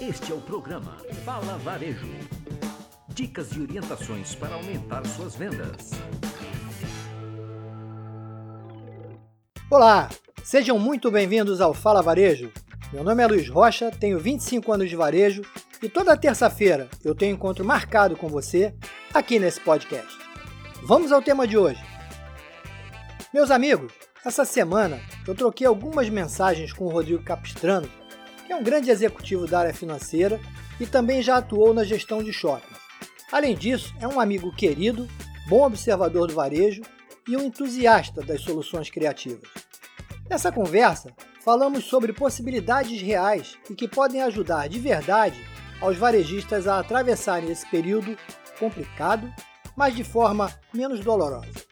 Este é o programa Fala Varejo. Dicas e orientações para aumentar suas vendas. Olá, sejam muito bem-vindos ao Fala Varejo. Meu nome é Luiz Rocha, tenho 25 anos de varejo e toda terça-feira eu tenho encontro marcado com você aqui nesse podcast. Vamos ao tema de hoje. Meus amigos, essa semana eu troquei algumas mensagens com o Rodrigo Capistrano, é um grande executivo da área financeira e também já atuou na gestão de shoppings. Além disso, é um amigo querido, bom observador do varejo e um entusiasta das soluções criativas. Nessa conversa, falamos sobre possibilidades reais e que podem ajudar de verdade aos varejistas a atravessarem esse período complicado, mas de forma menos dolorosa.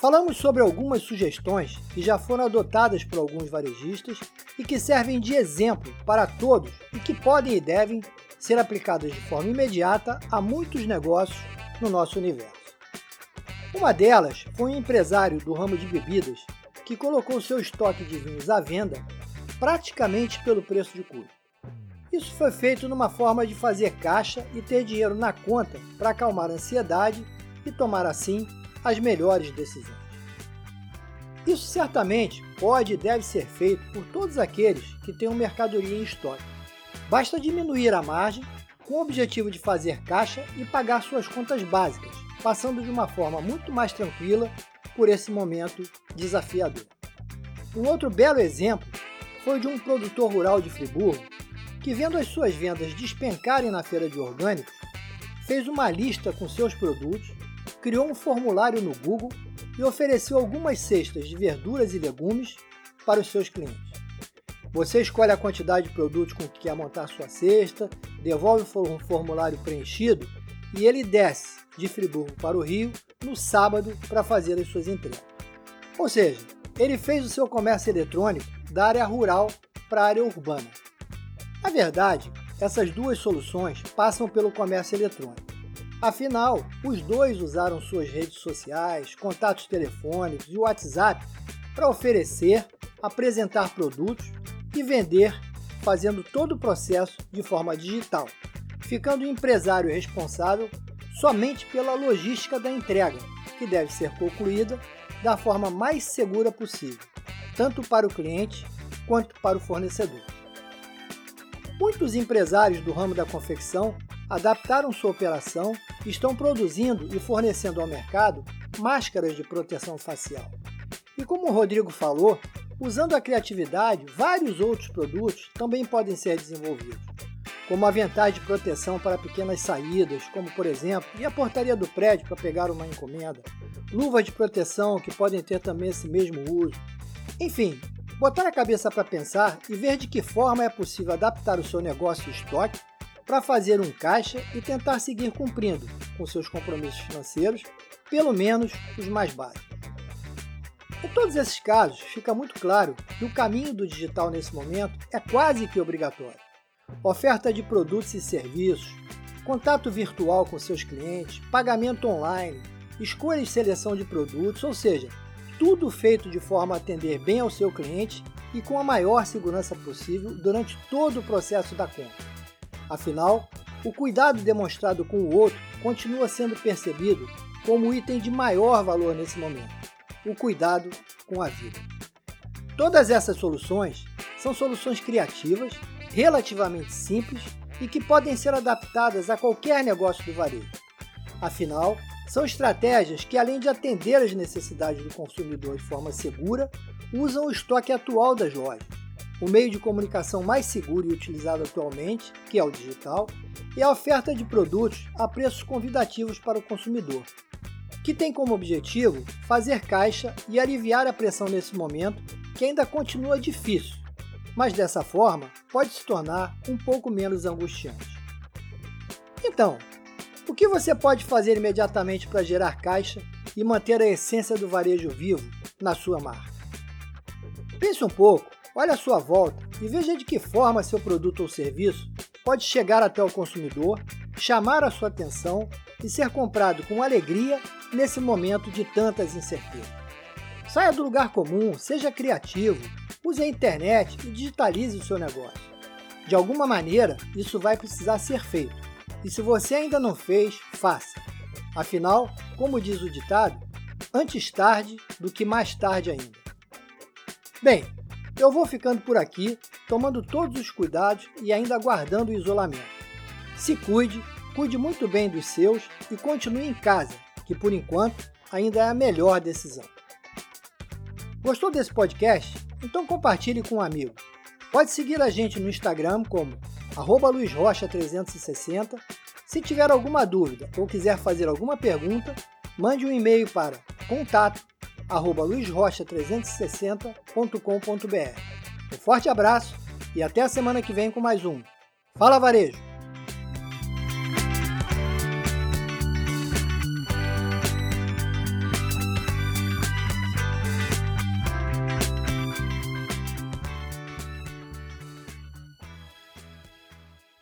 Falamos sobre algumas sugestões que já foram adotadas por alguns varejistas e que servem de exemplo para todos e que podem e devem ser aplicadas de forma imediata a muitos negócios no nosso universo. Uma delas foi um empresário do ramo de bebidas que colocou seu estoque de vinhos à venda praticamente pelo preço de custo. Isso foi feito numa forma de fazer caixa e ter dinheiro na conta para acalmar a ansiedade e tomar assim as melhores decisões. Isso certamente pode e deve ser feito por todos aqueles que têm uma mercadoria em estoque. Basta diminuir a margem com o objetivo de fazer caixa e pagar suas contas básicas, passando de uma forma muito mais tranquila por esse momento desafiador. Um outro belo exemplo foi de um produtor rural de Friburgo que, vendo as suas vendas despencarem na feira de orgânicos, fez uma lista com seus produtos criou um formulário no Google e ofereceu algumas cestas de verduras e legumes para os seus clientes. Você escolhe a quantidade de produtos com que quer montar sua cesta, devolve um formulário preenchido e ele desce de Friburgo para o Rio no sábado para fazer as suas entregas. Ou seja, ele fez o seu comércio eletrônico da área rural para a área urbana. Na verdade, essas duas soluções passam pelo comércio eletrônico. Afinal, os dois usaram suas redes sociais, contatos telefônicos e WhatsApp para oferecer, apresentar produtos e vender, fazendo todo o processo de forma digital, ficando o empresário responsável somente pela logística da entrega, que deve ser concluída da forma mais segura possível, tanto para o cliente quanto para o fornecedor. Muitos empresários do ramo da confecção adaptaram sua operação e estão produzindo e fornecendo ao mercado máscaras de proteção facial. E como o Rodrigo falou, usando a criatividade, vários outros produtos também podem ser desenvolvidos, como aventais de proteção para pequenas saídas, como por exemplo, e a portaria do prédio para pegar uma encomenda, luvas de proteção que podem ter também esse mesmo uso. Enfim, botar a cabeça para pensar e ver de que forma é possível adaptar o seu negócio e estoque para fazer um caixa e tentar seguir cumprindo com seus compromissos financeiros, pelo menos os mais básicos. Em todos esses casos, fica muito claro que o caminho do digital nesse momento é quase que obrigatório. Oferta de produtos e serviços, contato virtual com seus clientes, pagamento online, escolha e seleção de produtos, ou seja, tudo feito de forma a atender bem ao seu cliente e com a maior segurança possível durante todo o processo da compra. Afinal, o cuidado demonstrado com o outro continua sendo percebido como o item de maior valor nesse momento: o cuidado com a vida. Todas essas soluções são soluções criativas, relativamente simples e que podem ser adaptadas a qualquer negócio do varejo. Afinal, são estratégias que, além de atender às necessidades do consumidor de forma segura, usam o estoque atual das lojas o meio de comunicação mais seguro e utilizado atualmente, que é o digital, e a oferta de produtos a preços convidativos para o consumidor, que tem como objetivo fazer caixa e aliviar a pressão nesse momento que ainda continua difícil, mas dessa forma pode se tornar um pouco menos angustiante. Então, o que você pode fazer imediatamente para gerar caixa e manter a essência do varejo vivo na sua marca? Pense um pouco Olhe à sua volta e veja de que forma seu produto ou serviço pode chegar até o consumidor, chamar a sua atenção e ser comprado com alegria nesse momento de tantas incertezas. Saia do lugar comum, seja criativo, use a internet e digitalize o seu negócio. De alguma maneira, isso vai precisar ser feito. E se você ainda não fez, faça. Afinal, como diz o ditado, antes tarde do que mais tarde ainda. Bem, eu vou ficando por aqui, tomando todos os cuidados e ainda guardando o isolamento. Se cuide, cuide muito bem dos seus e continue em casa, que por enquanto ainda é a melhor decisão. Gostou desse podcast? Então compartilhe com um amigo. Pode seguir a gente no Instagram como luizrocha360. Se tiver alguma dúvida ou quiser fazer alguma pergunta, mande um e-mail para contato luizrocha360.com.br. Um forte abraço e até a semana que vem com mais um Fala Varejo!